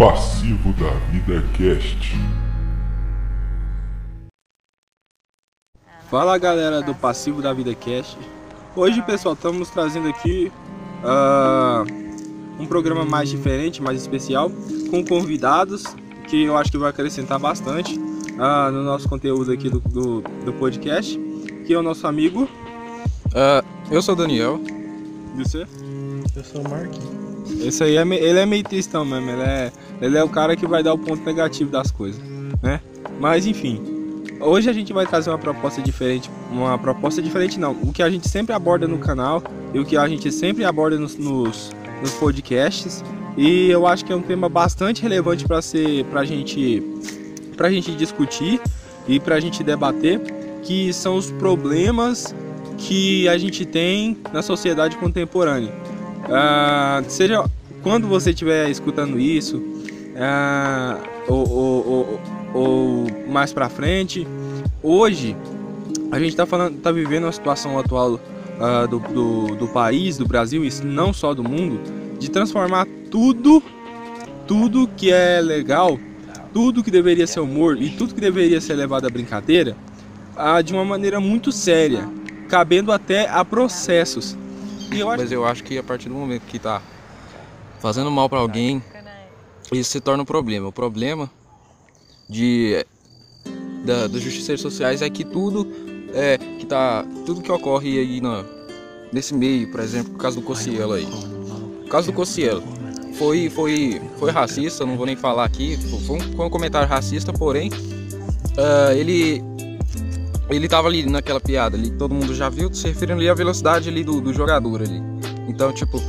Passivo da Vida Cast. Fala galera do Passivo da Vida Cast. Hoje, pessoal, estamos trazendo aqui uh, um programa mais diferente, mais especial, com convidados que eu acho que vai acrescentar bastante uh, no nosso conteúdo aqui do, do, do, podcast, que é o nosso amigo. Uh, eu sou o Daniel. E você? Eu sou o Marquinhos. Esse aí, é, ele é meio tristão mesmo, ele é, ele é o cara que vai dar o ponto negativo das coisas, né? Mas enfim, hoje a gente vai trazer uma proposta diferente, uma proposta diferente não, o que a gente sempre aborda no canal e o que a gente sempre aborda nos, nos, nos podcasts e eu acho que é um tema bastante relevante para ser, pra gente, pra gente discutir e pra gente debater, que são os problemas que a gente tem na sociedade contemporânea. Uh, seja quando você estiver escutando isso, uh, ou, ou, ou, ou, mais para frente, hoje a gente está falando, tá vivendo uma situação atual uh, do, do, do, país, do Brasil e não só do mundo, de transformar tudo, tudo que é legal, tudo que deveria ser humor e tudo que deveria ser levado à brincadeira, de uma maneira muito séria, cabendo até a processos. Eu Mas eu acho que a partir do momento que tá fazendo mal para alguém, isso se torna um problema. O problema de da, das justiças sociais é que tudo é que tá tudo que ocorre aí na, nesse meio, por exemplo, o caso do Cocielo aí. O caso do Cocielo foi foi foi racista, não vou nem falar aqui, foi um, foi um comentário racista, porém uh, ele ele tava ali naquela piada ali, todo mundo já viu, se referindo ali à velocidade ali do, do jogador ali. Então, tipo,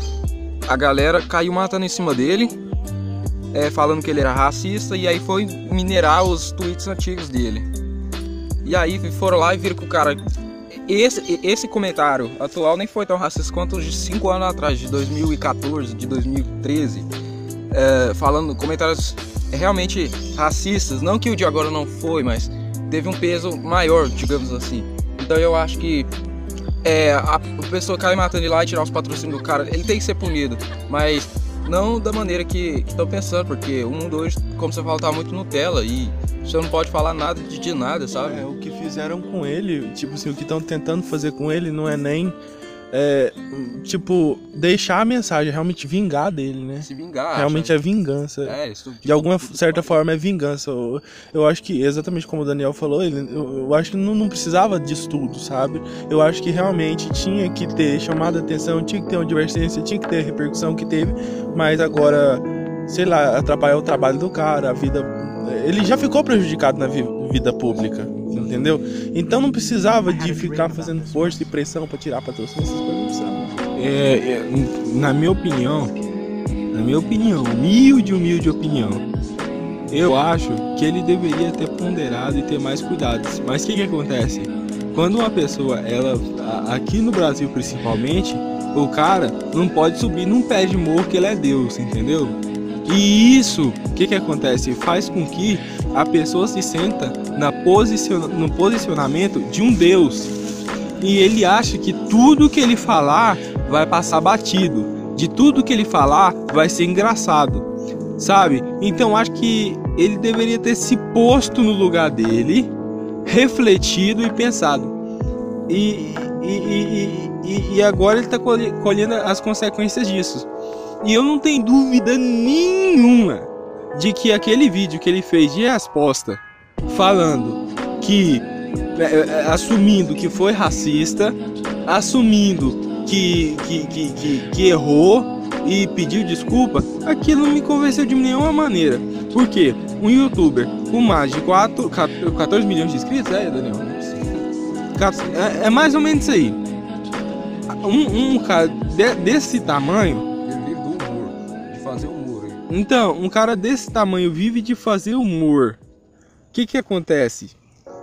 a galera caiu matando em cima dele, é, falando que ele era racista, e aí foi minerar os tweets antigos dele. E aí foram lá e viram que o cara. Esse, esse comentário atual nem foi tão racista quanto os de 5 anos atrás, de 2014, de 2013. É, falando comentários realmente racistas. Não que o de agora não foi, mas teve um peso maior, digamos assim. Então eu acho que é, a, pessoa cair matando ele lá e tirar os patrocínios do cara, ele tem que ser punido, mas não da maneira que estão pensando, porque o mundo hoje, como você fala, tá muito Nutella e você não pode falar nada de, de nada, sabe? É, o que fizeram com ele, tipo assim, o que estão tentando fazer com ele não é nem é, tipo, deixar a mensagem, realmente vingar dele, né? Se vingar. Realmente acha? é vingança. É, isso, de alguma certa forma é vingança. Eu, eu, acho que, exatamente como o Daniel falou, ele, eu, eu acho que não, não, precisava disso tudo, sabe? Eu acho que realmente tinha que ter chamado a atenção, tinha que ter uma divergência, tinha que ter a repercussão que teve, mas agora, sei lá, atrapalhar o trabalho do cara, a vida. Ele já ficou prejudicado na vida pública entendeu? Então não precisava de ficar fazendo força e pressão para tirar patrocínio, essas coisas não precisava. É, é, na minha opinião, na minha opinião, humilde, humilde opinião, eu acho que ele deveria ter ponderado e ter mais cuidados. Mas o que, que acontece? Quando uma pessoa, ela, aqui no Brasil principalmente, o cara não pode subir num pé de morro que ele é Deus, entendeu? E isso, o que, que acontece? Faz com que a pessoa se senta na posiciona, no posicionamento de um Deus. E ele acha que tudo que ele falar vai passar batido. De tudo que ele falar vai ser engraçado. Sabe? Então acho que ele deveria ter se posto no lugar dele, refletido e pensado. E, e, e, e, agora ele está colhendo as consequências disso. E eu não tenho dúvida nenhuma de que aquele vídeo que ele fez de resposta falando que é, é, assumindo que foi racista, assumindo que, que, que, que, que errou e pediu desculpa, aquilo não me convenceu de nenhuma maneira. Por quê? Um youtuber com mais de 4, 14 milhões de inscritos, é, Daniel? É, é mais ou menos isso aí. Um, um cara de, desse tamanho então, um cara desse tamanho vive de fazer humor. O que que acontece?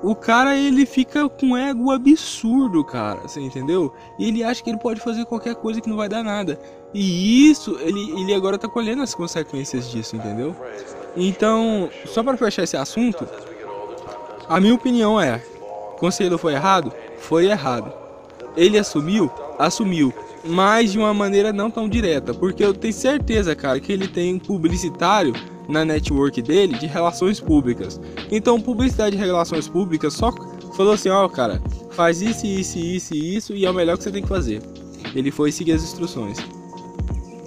O cara ele fica com ego absurdo, cara, você entendeu? E ele acha que ele pode fazer qualquer coisa que não vai dar nada. E isso, ele, ele agora tá colhendo as consequências disso, entendeu? Então, só para fechar esse assunto, a minha opinião é: conselho foi errado? Foi errado. Ele assumiu? Assumiu mas de uma maneira não tão direta, porque eu tenho certeza, cara, que ele tem um publicitário na network dele de relações públicas. Então, publicidade de relações públicas só falou assim: ó, oh, cara, faz isso, isso, isso isso e é o melhor que você tem que fazer. Ele foi seguir as instruções.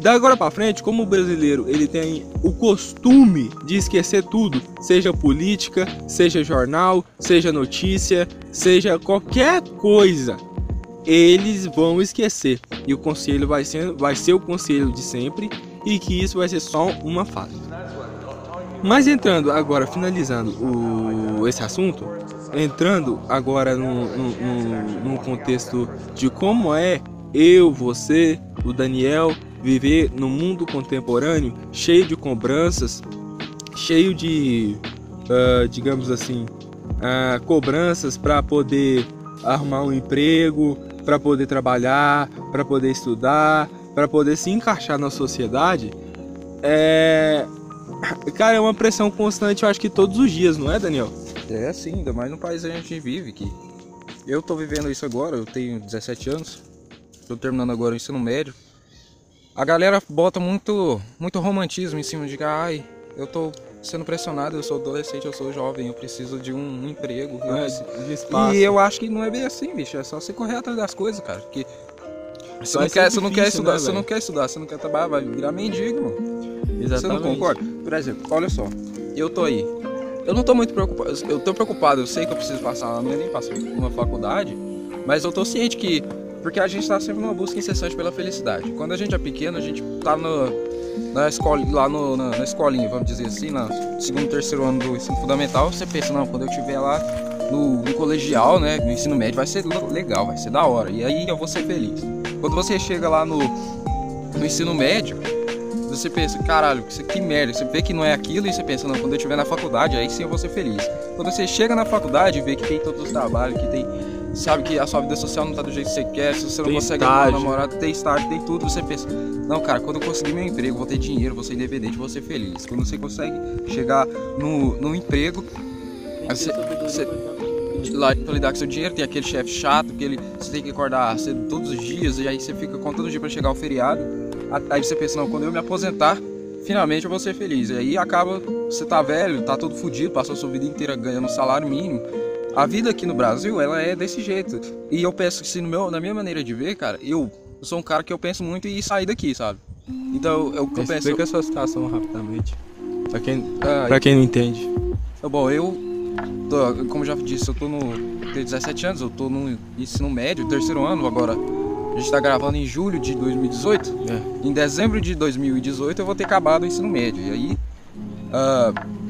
Da agora para frente, como o brasileiro ele tem o costume de esquecer tudo, seja política, seja jornal, seja notícia, seja qualquer coisa, eles vão esquecer. E o conselho vai ser, vai ser o conselho de sempre e que isso vai ser só uma fase. Mas entrando agora, finalizando o, esse assunto, entrando agora num, num, num contexto de como é eu, você, o Daniel, viver no mundo contemporâneo cheio de cobranças, cheio de, uh, digamos assim, uh, cobranças para poder arrumar um emprego, para poder trabalhar, para poder estudar, para poder se encaixar na sociedade, é. Cara, é uma pressão constante, eu acho que todos os dias, não é, Daniel? É sim, ainda mais no país que a gente vive, que eu tô vivendo isso agora, eu tenho 17 anos, tô terminando agora o ensino médio. A galera bota muito, muito romantismo em cima de que, ai, eu tô sendo pressionado, eu sou adolescente, eu sou jovem, eu preciso de um emprego. É, de espaço. E eu acho que não é bem assim, bicho. É só você correr atrás das coisas, cara. Porque você não, quer, você não quer estudar, né, você não quer estudar, você não quer trabalhar, vai virar mendigo, mano. Exatamente. Você não concorda? Por exemplo, olha só, eu tô aí. Eu não tô muito preocupado, eu tô preocupado, eu sei que eu preciso passar, não é nem passar uma faculdade, mas eu tô ciente que porque a gente está sempre numa busca incessante pela felicidade. Quando a gente é pequeno, a gente tá no, na escola, lá no, na, na, escolinha, vamos dizer assim, no segundo, terceiro ano do ensino fundamental, você pensa, não, quando eu estiver lá no, no, colegial, né, no ensino médio, vai ser legal, vai ser da hora. E aí eu vou ser feliz. Quando você chega lá no, no ensino médio, você pensa, caralho, que merda. Você vê que não é aquilo e você pensa, não, quando eu estiver na faculdade, aí sim eu vou ser feliz. Quando você chega na faculdade e vê que tem todos os trabalhos, que tem sabe que a sua vida social não tá do jeito que você quer, se você não tem consegue arrumar um namorado, tem estágio, tem tudo, você pensa, não, cara, quando eu conseguir meu emprego, vou ter dinheiro, vou ser independente, vou ser feliz. Quando você consegue chegar no, no emprego, você, você lá pra lidar com seu dinheiro, tem aquele chefe chato, que ele, você tem que acordar cedo todos os dias, e aí você fica contando o dia para chegar o feriado. Aí você pensa, não, quando eu me aposentar, finalmente eu vou ser feliz. E aí acaba, você tá velho, tá todo fodido, passou a sua vida inteira ganhando um salário mínimo, a vida aqui no Brasil, ela é desse jeito. E eu penso que se no meu, na minha maneira de ver, cara, eu, sou um cara que eu penso muito em sair daqui, sabe? Então, eu, eu penso... Explica a sua situação rapidamente. Pra quem, ah, pra quem não entende. Bom, eu, tô, como já disse, eu tô no... Tenho 17 anos, eu tô no ensino médio, terceiro ano agora. A gente tá gravando em julho de 2018. É. Em dezembro de 2018 eu vou ter acabado o ensino médio. E aí... Uh,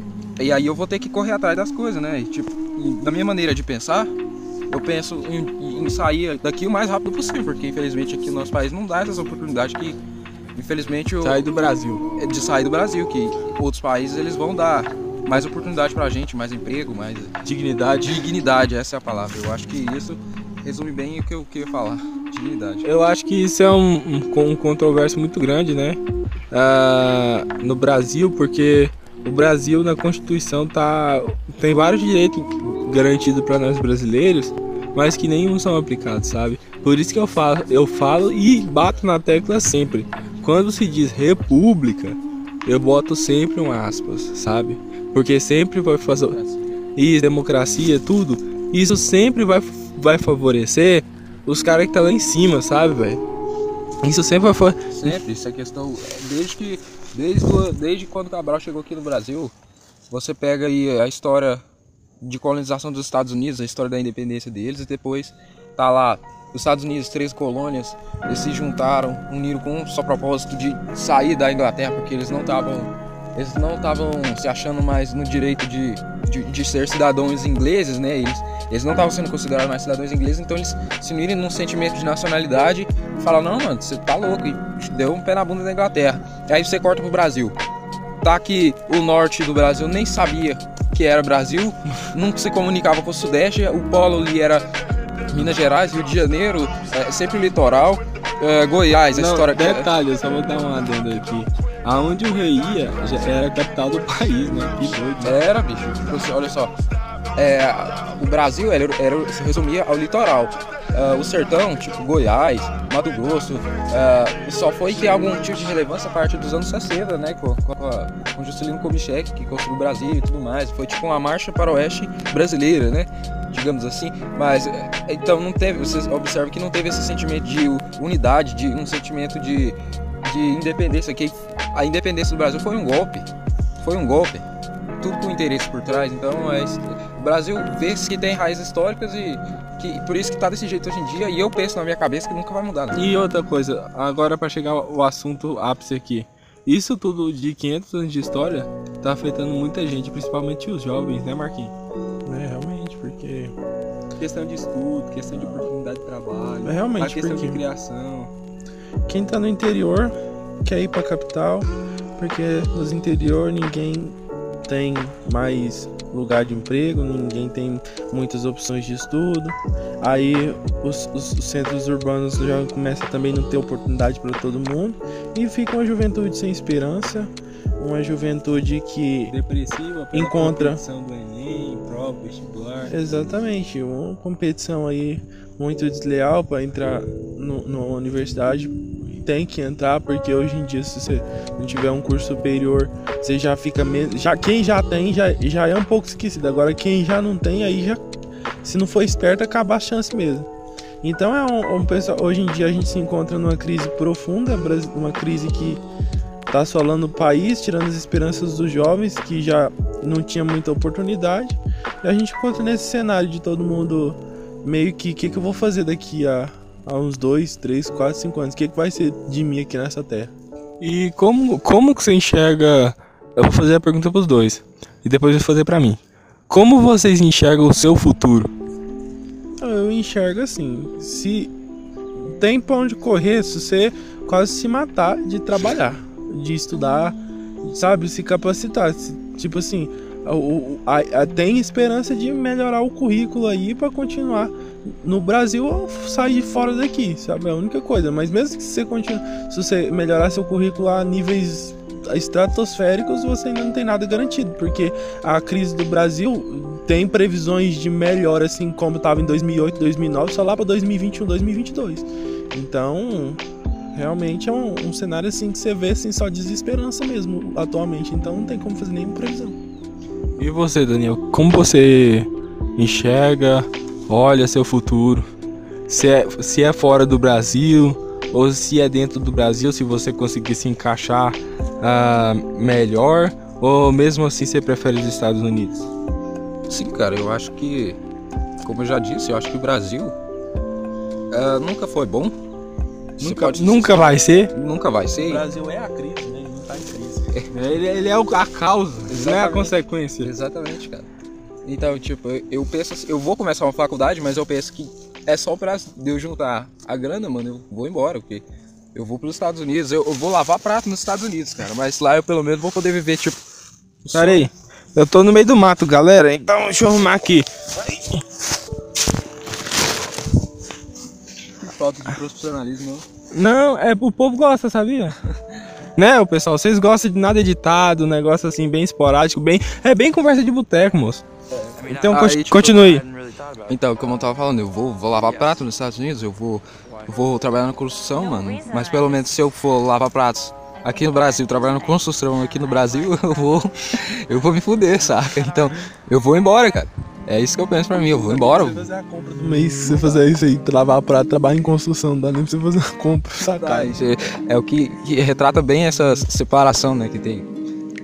e aí eu vou ter que correr atrás das coisas, né? E, tipo, da minha maneira de pensar, eu penso em, em, sair daqui o mais rápido possível, porque infelizmente aqui no nosso país não dá essas oportunidades que, infelizmente, eu, sair do Brasil, é de sair do Brasil, que outros países eles vão dar mais oportunidade pra gente, mais emprego, mais dignidade. Dignidade, essa é a palavra. Eu acho que isso resume bem o que eu queria falar. Dignidade. Eu acho que isso é um, um, um controverso muito grande, né? Uh, no Brasil, porque o Brasil na Constituição tá tem vários direitos garantidos para nós brasileiros, mas que nenhum são aplicados, sabe? Por isso que eu falo, eu falo e bato na tecla sempre. Quando se diz república, eu boto sempre um aspas, sabe? Porque sempre vai fazer isso, democracia, tudo. Isso sempre vai, vai favorecer os caras que tá lá em cima, sabe, velho? Isso sempre favorecer. Sempre, isso é questão. Desde que Desde, desde quando Cabral chegou aqui no Brasil, você pega aí a história de colonização dos Estados Unidos, a história da independência deles, e depois tá lá os Estados Unidos, três colônias, eles se juntaram, uniram com um só propósito de sair da Inglaterra, porque eles não estavam eles não estavam se achando mais no direito de, de, de, ser cidadãos ingleses, né? Eles, eles não estavam sendo considerados mais cidadãos ingleses, então eles se uniram num sentimento de nacionalidade e falaram, não, mano, você tá louco, e deu um pé na bunda da Inglaterra. E aí você corta pro Brasil. Tá que o norte do Brasil nem sabia que era Brasil, nunca se comunicava com o Sudeste, o polo ali era Minas Gerais, Rio de Janeiro, é, sempre litoral, é, Goiás, a não, história... Detalhe, eu só vou dar um adendo aqui. Aonde o rei ia já era a capital do país, né? Que doido. Era, bicho. Tipo assim, olha só. É, o Brasil era, era, se resumia ao litoral. Uh, o sertão, tipo Goiás, Mato Grosso, uh, só foi ter algum tipo de relevância a partir dos anos 60, né? Com, com, a, com Juscelino Kubitschek, que construiu o Brasil e tudo mais. Foi tipo uma marcha para o oeste brasileira, né? Digamos assim. Mas, então não teve, você observa que não teve esse sentimento de unidade, de um sentimento de, de independência. Que a independência do Brasil foi um golpe. Foi um golpe. Tudo com interesse por trás. Então, é, o Brasil vê que tem raízes históricas e que por isso que tá desse jeito hoje em dia. E eu penso na minha cabeça que nunca vai mudar. Né? E outra coisa, agora para chegar ao assunto ápice aqui. Isso tudo de 500 anos de história tá afetando muita gente, principalmente os jovens, né, Marquinhos? É, realmente, porque. Questão de estudo, questão de oportunidade de trabalho, é, realmente, a questão porque... de criação. Quem tá no interior quer ir pra capital, porque nos interior ninguém tem mais lugar de emprego, ninguém tem muitas opções de estudo. Aí os, os, os centros urbanos já começam também a não ter oportunidade para todo mundo e fica uma juventude sem esperança, uma juventude que depressiva encontra do Enem, prova, vestibular. Exatamente, uma competição aí muito desleal para entrar no, numa universidade tem que entrar, porque hoje em dia, se você não tiver um curso superior, você já fica mesmo. Já, quem já tem já, já é um pouco esquecido. Agora, quem já não tem, aí já. Se não for esperto, acaba a chance mesmo. Então, é um, um pessoal. Hoje em dia, a gente se encontra numa crise profunda, uma crise que está assolando o país, tirando as esperanças dos jovens que já não tinha muita oportunidade. E a gente encontra nesse cenário de todo mundo meio que o que, que eu vou fazer daqui a há uns 2, 3, 4, 5 anos. O que, que vai ser de mim aqui nessa terra? E como, como que você enxerga. Eu vou fazer a pergunta para os dois. E depois eu vou fazer para mim. Como vocês enxergam o seu futuro? Eu enxergo assim. Se tem pra onde correr, se você quase se matar de trabalhar, de estudar, sabe? Se capacitar. Tipo assim, tem esperança de melhorar o currículo aí para continuar no Brasil sair fora daqui, sabe? É a única coisa. Mas mesmo que você continue, se você melhorar seu currículo a níveis estratosféricos, você ainda não tem nada garantido, porque a crise do Brasil tem previsões de melhora, assim como estava em 2008, 2009, só lá para 2021, 2022. Então, realmente é um, um, cenário assim que você vê assim, só desesperança mesmo atualmente. Então, não tem como fazer nenhuma previsão. E você, Daniel, como você enxerga olha seu futuro. Se é, se é fora do Brasil ou se é dentro do Brasil, se você conseguir se encaixar uh, melhor, ou mesmo assim você prefere os Estados Unidos? Sim, cara, eu acho que, como eu já disse, eu acho que o Brasil uh, nunca foi bom. Nunca, nunca vai ser? Nunca vai ser. O Brasil é a crise? Ele não ele, é a causa, Exatamente. não é a consequência. Exatamente, cara. Então, tipo, eu penso assim, eu vou começar uma faculdade, mas eu penso que é só pra eu juntar a grana, mano, eu vou embora, porque eu vou pros Estados Unidos, eu, eu vou lavar prato nos Estados Unidos, cara, mas lá eu pelo menos vou poder viver, tipo. Pera aí, eu tô no meio do mato, galera, então deixa eu arrumar aqui. Falta de profissionalismo. Não, é o povo gosta, sabia? né, o pessoal, vocês gostam de nada editado, negócio assim bem esporádico, bem, é bem conversa de boteco, moço. Então, Aí, tipo, continue. Então, como eu tava falando, eu vou, vou lavar prato nos Estados Unidos, eu vou, eu vou trabalhar na construção, mano. Mas pelo menos se eu for lavar pratos aqui no Brasil, trabalhando na construção aqui no Brasil, eu vou, eu vou me fuder, saca? Então, eu vou embora, cara. É isso que eu penso pra mim, eu vou embora. Você fazer a compra do mês, você fazer isso aí, lavar prato, trabalhar em construção, não dá nem pra você fazer a compra, saca? é, é o que, que retrata bem essa separação, né, que tem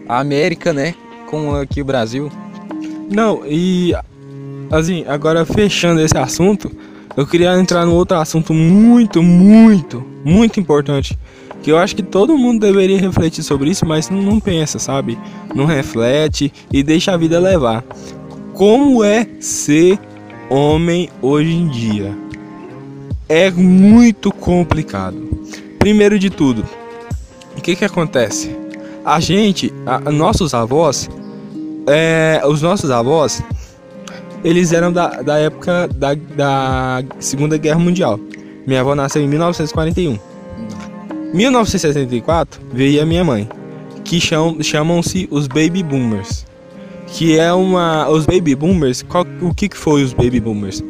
a América, né, com aqui o Brasil. Não, e assim, agora fechando esse assunto, eu queria entrar no outro assunto muito, muito, muito importante. Que eu acho que todo mundo deveria refletir sobre isso, mas não, não pensa, sabe? Não reflete e deixa a vida levar. Como é ser homem hoje em dia? É muito complicado. Primeiro de tudo, o que que acontece? A gente, a, nossos avós, é, os nossos avós, eles eram da, da época da, da Segunda Guerra Mundial. Minha avó nasceu em 1941. 1964 veio a minha mãe, que chamam-se os Baby Boomers. Que é uma. Os baby boomers, qual, o que, que foi os baby boomers?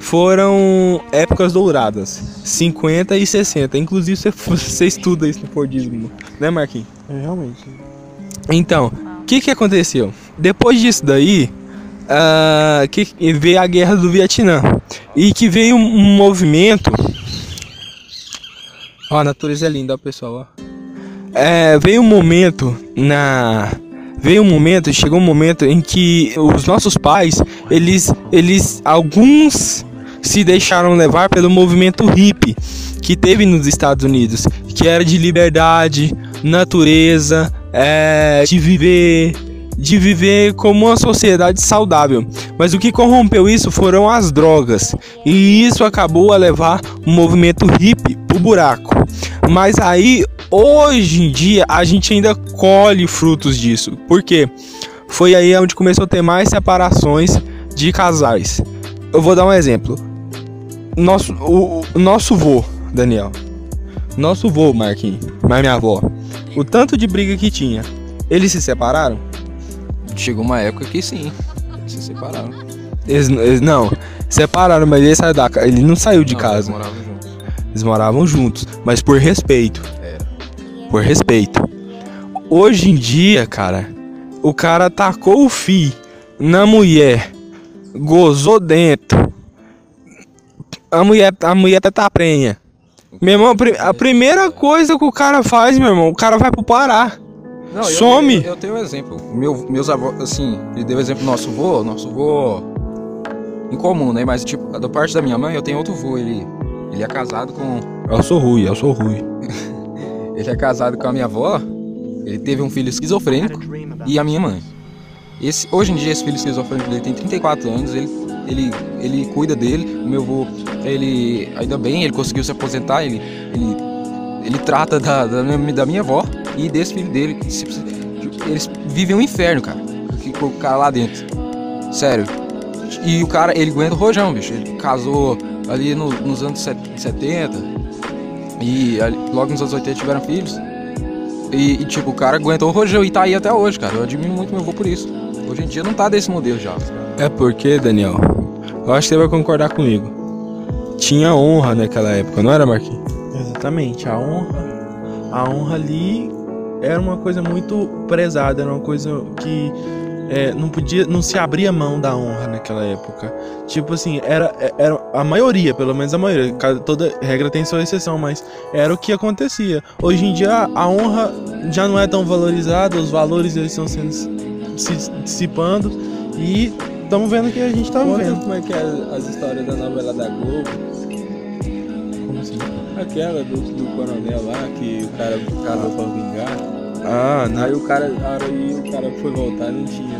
Foram épocas douradas, 50 e 60. Inclusive você, você estuda isso no Fordismo, né, Marquinhos? É, realmente. Então, o que, que aconteceu? Depois disso daí, uh, que veio a guerra do Vietnã e que veio um, movimento. Ó, a natureza é linda, pessoal. Ó. É, veio um momento na veio um momento, chegou um momento em que os nossos pais, eles, eles, alguns se deixaram levar pelo movimento hippie que teve nos Estados Unidos, que era de liberdade, natureza, é, de viver de viver como uma sociedade saudável. Mas o que corrompeu isso foram as drogas. E isso acabou a levar o movimento hippie pro buraco. Mas aí, hoje em dia, a gente ainda colhe frutos disso. Por quê? Foi aí onde começou a ter mais separações de casais. Eu vou dar um exemplo. Nosso, o, o nosso vô, Daniel. Nosso vô, Marquinhos, mas minha avó. O tanto de briga que tinha. Eles se separaram? Chegou uma época que sim, eles se separaram. Eles, eles não, separaram, mas ele saiu da Ele não saiu de Não, casa. Eles moravam juntos. Eles moravam juntos, mas por respeito. Por respeito. Hoje em dia, cara, o cara tacou o fi na mulher, gozou dentro. A mulher, a mulher até tá prenha. Meu irmão, a pri- a primeira coisa que o cara faz, meu irmão, o cara vai pro Pará. Não, eu- Some. Eu, eu tenho um exemplo. Meu, meus avós, assim, ele deu exemplo do nosso vô, nosso vô em comum, né? Mas, tipo, da parte da minha mãe, eu tenho outro vô. Ele, ele é casado com. Eu sou ruim, eu sou ruim. Ele é casado com a minha avó. Ele teve um filho esquizofrênico e a minha mãe. Esse, hoje em dia, esse filho esquizofrênico dele tem 34 anos. Ele, ele, ele cuida dele. O meu avô, ele, ainda bem, ele conseguiu se aposentar. Ele, ele, ele trata da, da, minha, da minha avó e desse filho dele. Eles vivem um inferno, cara. o cara lá dentro. Sério. E o cara, ele aguenta o rojão, bicho. Ele casou ali no- nos anos set- 70. E ali- logo nos anos 80 tiveram filhos. E, e, tipo, o cara aguentou o rojão e tá aí até hoje, cara. Eu admiro muito meu avô por isso. Hoje em dia não tá desse modelo já. É porque, Daniel, eu acho que você vai concordar comigo. Tinha honra naquela época, não era, Marquinhos? Exatamente, a honra, a honra ali era uma coisa muito prezada, era uma coisa que é, não podia, não se abria mão da honra naquela época. Tipo assim, era, era a maioria, pelo menos a maioria, toda regra tem sua exceção, mas era o que acontecia. Hoje em dia a honra já não é tão valorizada, os valores eles estão sendo se dissipando e estamos vendo que a gente tá vivendo. como é que é as histórias da novela da Globo. Como assim? Aquela do, do coronel lá, que o cara casou pra vingar. Ah, na Aí o cara, aí o cara foi voltar e não tinha.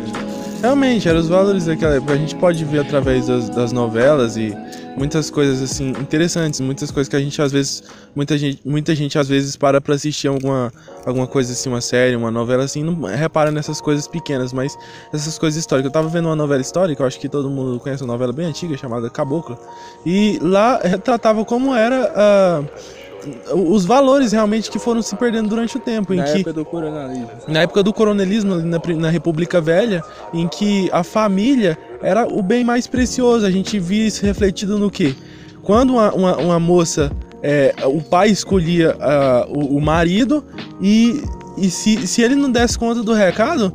Realmente, eram os valores daquela época. A gente pode ver através das, das novelas e muitas coisas assim interessantes, muitas coisas que a gente às vezes, muita gente, muita gente às vezes para pra assistir alguma, alguma coisa assim, uma série, uma novela assim, não repara nessas coisas pequenas, mas essas coisas históricas. Eu tava vendo uma novela histórica, eu acho que todo mundo conhece uma novela bem antiga chamada Cabocla, e lá retratava como era ah, os valores realmente que foram se perdendo durante o tempo, em Na que época do coronelismo. na época do coronelismo, ali na, na República Velha, em que a família era o bem mais precioso. A gente via isso refletido no quê? Quando uma, uma, uma moça, é, o pai escolhia ah, o, o marido e, e se, se ele não desse conta do recado,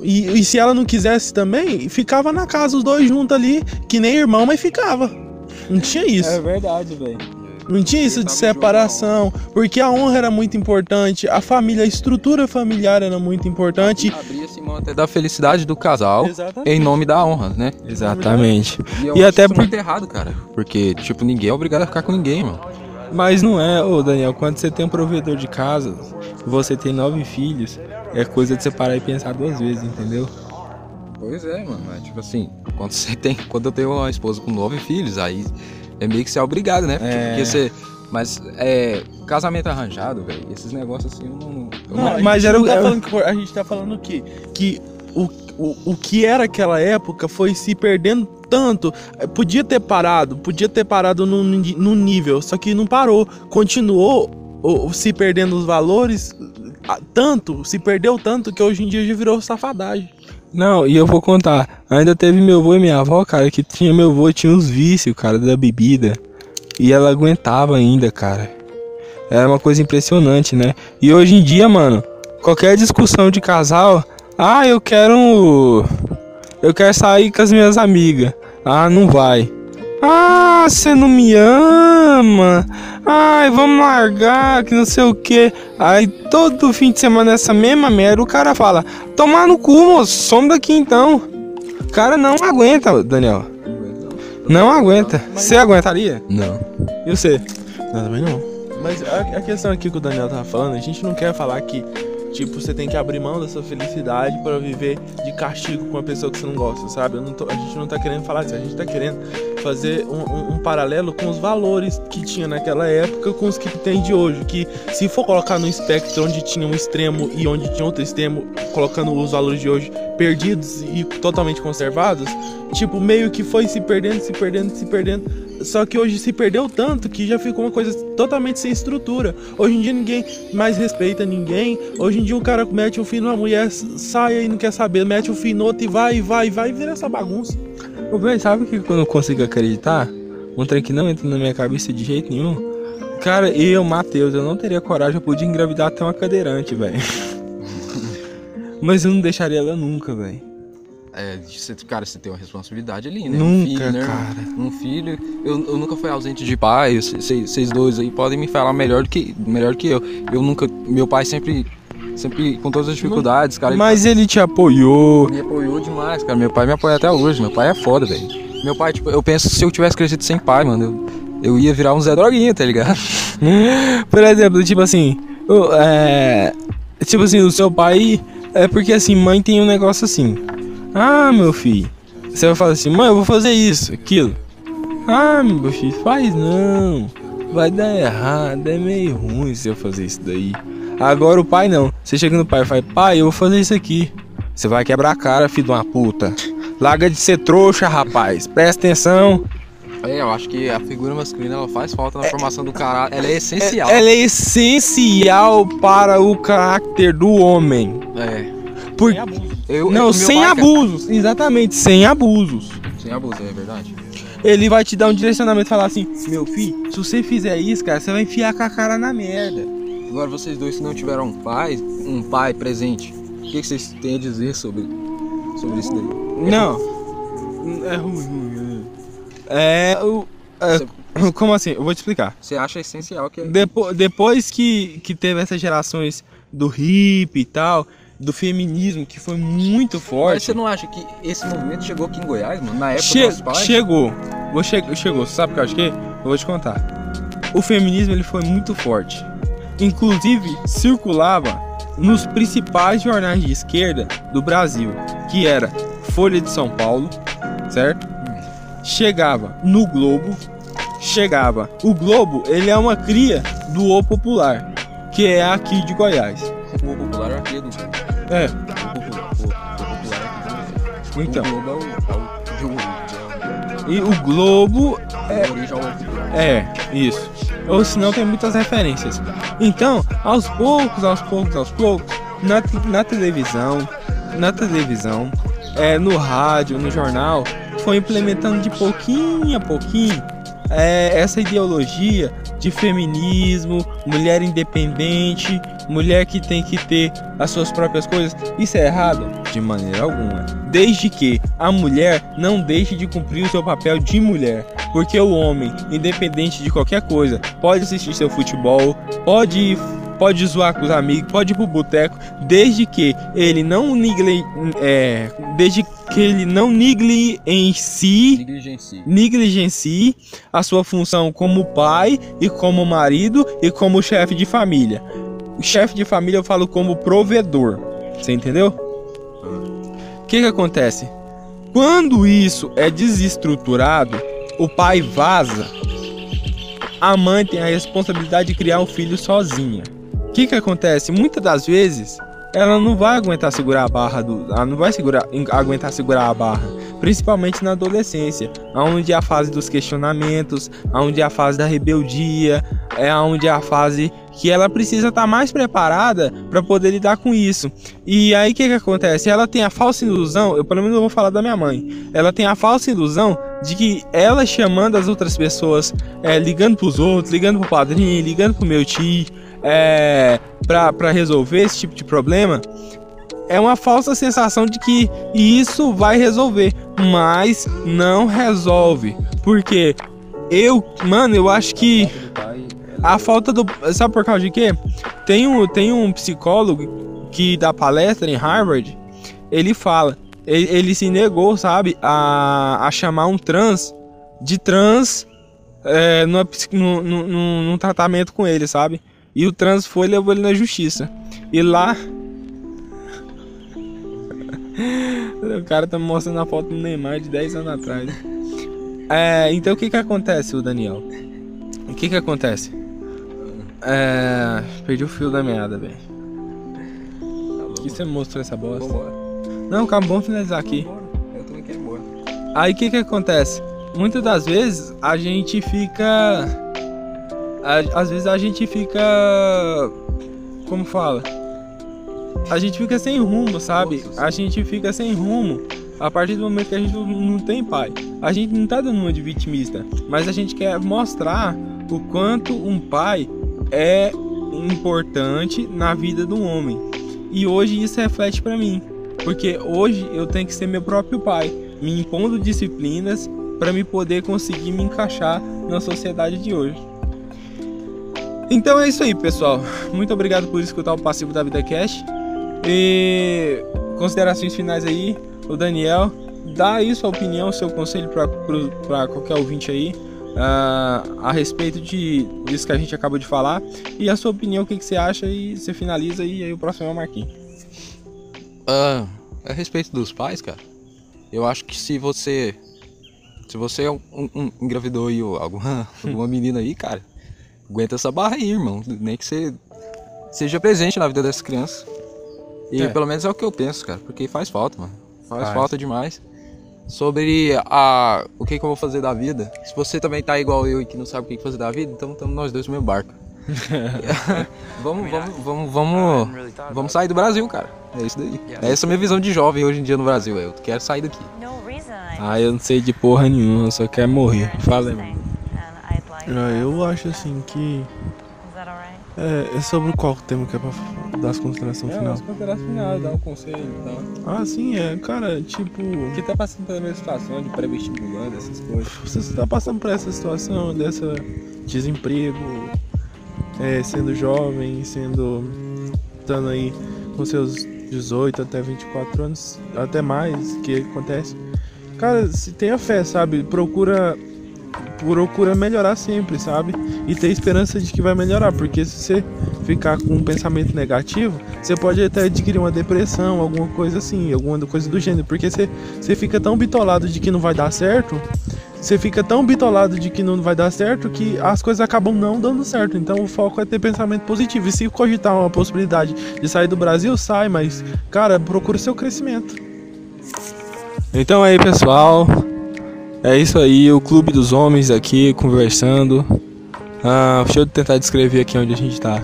e, e se ela não quisesse também, ficava na casa os dois juntos ali, que nem irmão, mas ficava. Não tinha isso. É verdade, velho. Não tinha isso de separação, porque a honra era muito importante, a família, a estrutura familiar era muito importante. Abria-se mão até da felicidade do casal Exatamente. em nome da honra, né? Exatamente. eu E acho até isso por- muito errado, cara. Porque, tipo, ninguém é obrigado a ficar com ninguém, mano. Mas não é, ô Daniel, quando você tem um provedor de casa, você tem nove filhos, é coisa de você parar e pensar duas vezes, entendeu? Pois é, mano. Mas, tipo assim, quando você tem. Quando eu tenho uma esposa com nove filhos, aí é meio que você é obrigado, né? Porque, É. porque você. Mas é. Casamento arranjado, velho. Esses negócios assim eu não. Eu Não, não mas era não é tá é falando que, a gente tá falando que, que o, o, o que era aquela época foi se perdendo tanto. Eh, Podia ter parado, podia ter parado num, num nível, só que não parou. Continuou o- se perdendo os valores tanto, se perdeu tanto que hoje em dia já virou safadagem. Não, e eu vou contar. Ainda teve meu avô e minha avó, cara, que tinha meu avô tinha uns vícios, cara, da bebida. E ela aguentava ainda, cara. Era uma coisa impressionante, né? E hoje em dia, mano, qualquer discussão de casal, ah, eu quero eu quero sair com as minhas amigas. Ah, não vai. Ah, você não me ama. Ai, vamos largar, que não sei o que. Aí todo fim de semana essa mesma merda, o cara fala: Tomar no cu, moço, some daqui então. O cara não aguenta, Daniel. Não aguenta. Você aguentaria? Não. E você? Não, também não. Mas a, a questão aqui que o Daniel tava falando, a gente não quer falar que Tipo, você tem que abrir mão da sua felicidade para viver de castigo com uma pessoa que você não gosta, sabe? Tô, a gente não tá querendo falar isso, a gente tá querendo fazer um, um, um, paralelo com os valores que tinha naquela época com os que tem de hoje. Que se for colocar no espectro onde tinha um extremo e onde tinha outro extremo, colocando os valores de hoje perdidos e totalmente conservados, tipo, meio que foi se perdendo, se perdendo, se perdendo só que hoje se perdeu tanto que já ficou uma coisa totalmente sem estrutura. Hoje em dia ninguém mais respeita ninguém. Hoje em dia o cara mete um fim numa mulher, sai e não quer saber, mete um fim no outro e vai, vai, vai e vira essa bagunça. Ô, velho, sabe o que eu não consigo acreditar? Um trem que não entra na minha cabeça de jeito nenhum. Cara, eu, Matheus, eu não teria coragem, eu podia engravidar até uma cadeirante, velho. Mas eu não deixaria ela nunca, velho. É, você, cara, você tem uma responsabilidade ali, né? Nunca, um filho, né? cara. Um filho. Eu, eu nunca fui ausente de pai. Vocês dois aí podem me falar melhor do que, melhor que eu. Eu nunca. Meu pai sempre. Sempre com todas as dificuldades, cara. Mas ele, ele te apoiou. Me apoiou demais, cara. Meu pai me apoia até hoje. Meu pai é foda, velho. Meu pai, tipo, eu penso se eu tivesse crescido sem pai, mano, eu, eu ia virar um Zé Droguinha, tá ligado? Por exemplo, tipo assim. É, tipo assim, o seu pai. É porque assim, mãe tem um negócio assim. Ah, meu filho. Você vai falar assim, mãe, eu vou fazer isso, aquilo. Ah, meu filho, faz não. Vai dar errado, é meio ruim se eu fazer isso daí. Agora o pai não. Você chega no pai e fala, pai, eu vou fazer isso aqui. Você vai quebrar a cara, filho de uma puta. Larga de ser trouxa, rapaz. Presta atenção. É, eu acho que a figura masculina ela faz falta na é, formação do cara. Ela é essencial. Ela é essencial para o caráter do homem. É. Por... Eu, não, sem abusos. Exatamente, sem abusos. Sem abusos, é verdade. Ele vai te dar um direcionamento e falar assim: Meu filho, se você fizer isso, cara, você vai enfiar com a cara na merda. Agora, vocês dois, se não tiveram um pai, um pai presente, o que, vocês têm a dizer sobre, sobre isso daí? Não. É ruim, ruim. É. O, é, você, como assim? Eu vou te explicar. Você acha essencial que. Depo, depois que, que teve essas gerações do hip e tal do feminismo que foi muito forte. Mas você não acha que esse movimento chegou aqui em Goiás, mano? Na época che dos pais? Chegou. Vou che chegou. Sabe o que eu acho que? Eu vou te contar. O feminismo ele foi muito forte. Inclusive circulava nos principais jornais de esquerda do Brasil, que era Folha de São Paulo, certo? Chegava no Globo, chegava. O Globo, ele é uma cria do O Popular, que é aqui de Goiás. O Popular é cria do é. Então. E o Globo é. É, isso. Ou senão tem muitas referências. Então, aos poucos, aos poucos, aos poucos, na, na televisão, na televisão, é, no rádio, no jornal, foi implementando de pouquinho a pouquinho é, essa ideologia de feminismo, mulher independente, mulher que tem que ter as suas próprias coisas. Isso é errado? De maneira alguma. Desde que a mulher não deixe de cumprir o seu papel de mulher. Porque o homem, independente de qualquer coisa, pode assistir seu futebol, pode pode zoar com os amigos, pode ir pro boteco, desde que ele não nigle, é, desde que ele não nigle em si, negligencie. negligencie a sua função como pai e como marido e como chefe de família. Chefe de família eu falo como provedor. Você entendeu? O que que acontece? Quando isso é desestruturado, o pai vaza. A mãe tem a responsabilidade de criar o filho sozinha. O que que acontece? Muitas das vezes ela não vai aguentar segurar a barra do, ela não vai segurar, aguentar segurar a barra, principalmente na adolescência, onde é a fase dos questionamentos, onde é a fase da rebeldia, é onde é a fase que ela precisa estar tá mais preparada para poder lidar com isso. E aí o que, que acontece? Ela tem a falsa ilusão, eu pelo menos vou falar da minha mãe. Ela tem a falsa ilusão de que ela chamando as outras pessoas, é, ligando pros outros, ligando pro padrinho, ligando pro meu tio, é, pra resolver esse tipo de problema, é uma falsa sensação de que isso vai resolver, mas não resolve. Porque eu, mano, eu acho que a falta do. Sabe por causa de quê? Tem um, tem um psicólogo que dá palestra em Harvard. Ele fala. Ele, ele se negou, sabe, a, a chamar um trans de trans é, no, num tratamento com ele, sabe? E o trans foi e levou ele na justiça. E lá. o cara tá mostrando a foto do Neymar de 10 anos atrás. É, então o que que acontece, o Daniel? O que que acontece? É. Perdi o fio da meada, velho. Tá que você mostrou essa bosta? Vambora. Não, calma, vamos finalizar aqui. Eu também quero ir embora. Aí o que que acontece? Muitas das vezes a gente fica. Às vezes a gente fica. Como fala? A gente fica sem rumo, sabe? A gente fica sem rumo a partir do momento que a gente não tem pai. A gente não tá dando uma de vitimista, mas a gente quer mostrar o quanto um pai é importante na vida do homem. E hoje isso reflete para mim, porque hoje eu tenho que ser meu próprio pai, me impondo disciplinas para me poder conseguir me encaixar na sociedade de hoje. Então é isso aí, pessoal. Muito obrigado por escutar o Passivo da Vida Cast. E considerações finais aí, o Daniel, dá aí sua opinião, seu conselho para qualquer ouvinte aí uh, a respeito de disso que a gente acabou de falar e a sua opinião, o que, que você acha e você finaliza e aí o próximo é o Marquinhos. Uh, a respeito dos pais, cara, eu acho que se você se você é um, um, engravidou aí alguma, alguma menina aí, cara, aguenta essa barra aí, irmão. Nem que você seja presente na vida dessas crianças. E é. pelo menos é o que eu penso, cara, porque faz falta, mano. Faz, faz. falta demais sobre a, o que, que, eu vou fazer da vida. Se você também tá igual eu e que não sabe o que, que fazer da vida, então estamos nós dois no mesmo barco. vamos, vamos, vamos, vamos, vamos sair do Brasil, cara. É isso daí. É essa a minha visão de jovem hoje em dia no Brasil. Eu quero sair daqui. Ah, eu não sei de porra nenhuma, eu só quero morrer. Fala aí. Ah, eu acho assim que é, é sobre qual tema que é pra dar as considerações é, final? as considerações final, dar um conselho e tal. Ah, sim, é, cara, tipo. Que tá passando pela mesma situação de pré-vestibular, essas coisas. Você tá passando por essa situação dessa desemprego, é, sendo jovem, sendo. estando aí com seus 18 até 24 anos, até mais, que acontece. Cara, se tenha fé, sabe? Procura procura melhorar sempre, sabe? E ter esperança de que vai melhorar, porque se você ficar com um pensamento negativo, você pode até adquirir uma depressão, alguma coisa assim, alguma coisa do gênero, porque você, você fica tão bitolado de que não vai dar certo, você fica tão bitolado de que não vai dar certo que as coisas acabam não dando certo. Então o foco é ter pensamento positivo. E se cogitar uma possibilidade de sair do Brasil, sai, mas, cara, procura seu crescimento. Então aí, pessoal, é isso aí, o Clube dos Homens aqui conversando. Ah, deixa eu tentar descrever aqui onde a gente tá.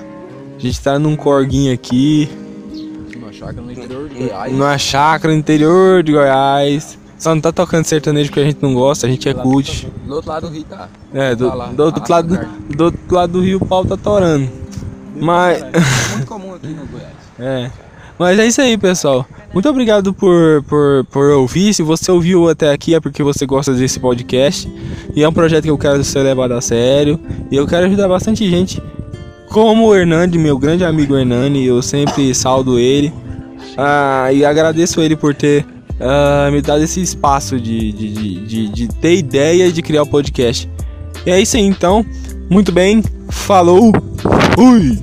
A gente tá num corguinho aqui. Numa chácara no interior de Goiás. Numa chácara no interior de Goiás. Só não tá tocando sertanejo porque a gente não gosta, a gente é cult. Do outro lado do rio tá. É, do, tá do, outro, lado, do outro lado do rio o pau tá torando. Mas. É muito comum aqui no Goiás. É. Mas é isso aí, pessoal. Muito obrigado por, por, por ouvir. Se você ouviu até aqui é porque você gosta desse podcast. E é um projeto que eu quero ser levado a sério. E eu quero ajudar bastante gente. Como o Hernani, meu grande amigo Hernani, eu sempre saldo ele. Ah, e agradeço ele por ter ah, me dado esse espaço de, de, de, de, de ter ideia de criar o podcast. E é isso aí, então. Muito bem. Falou. Fui.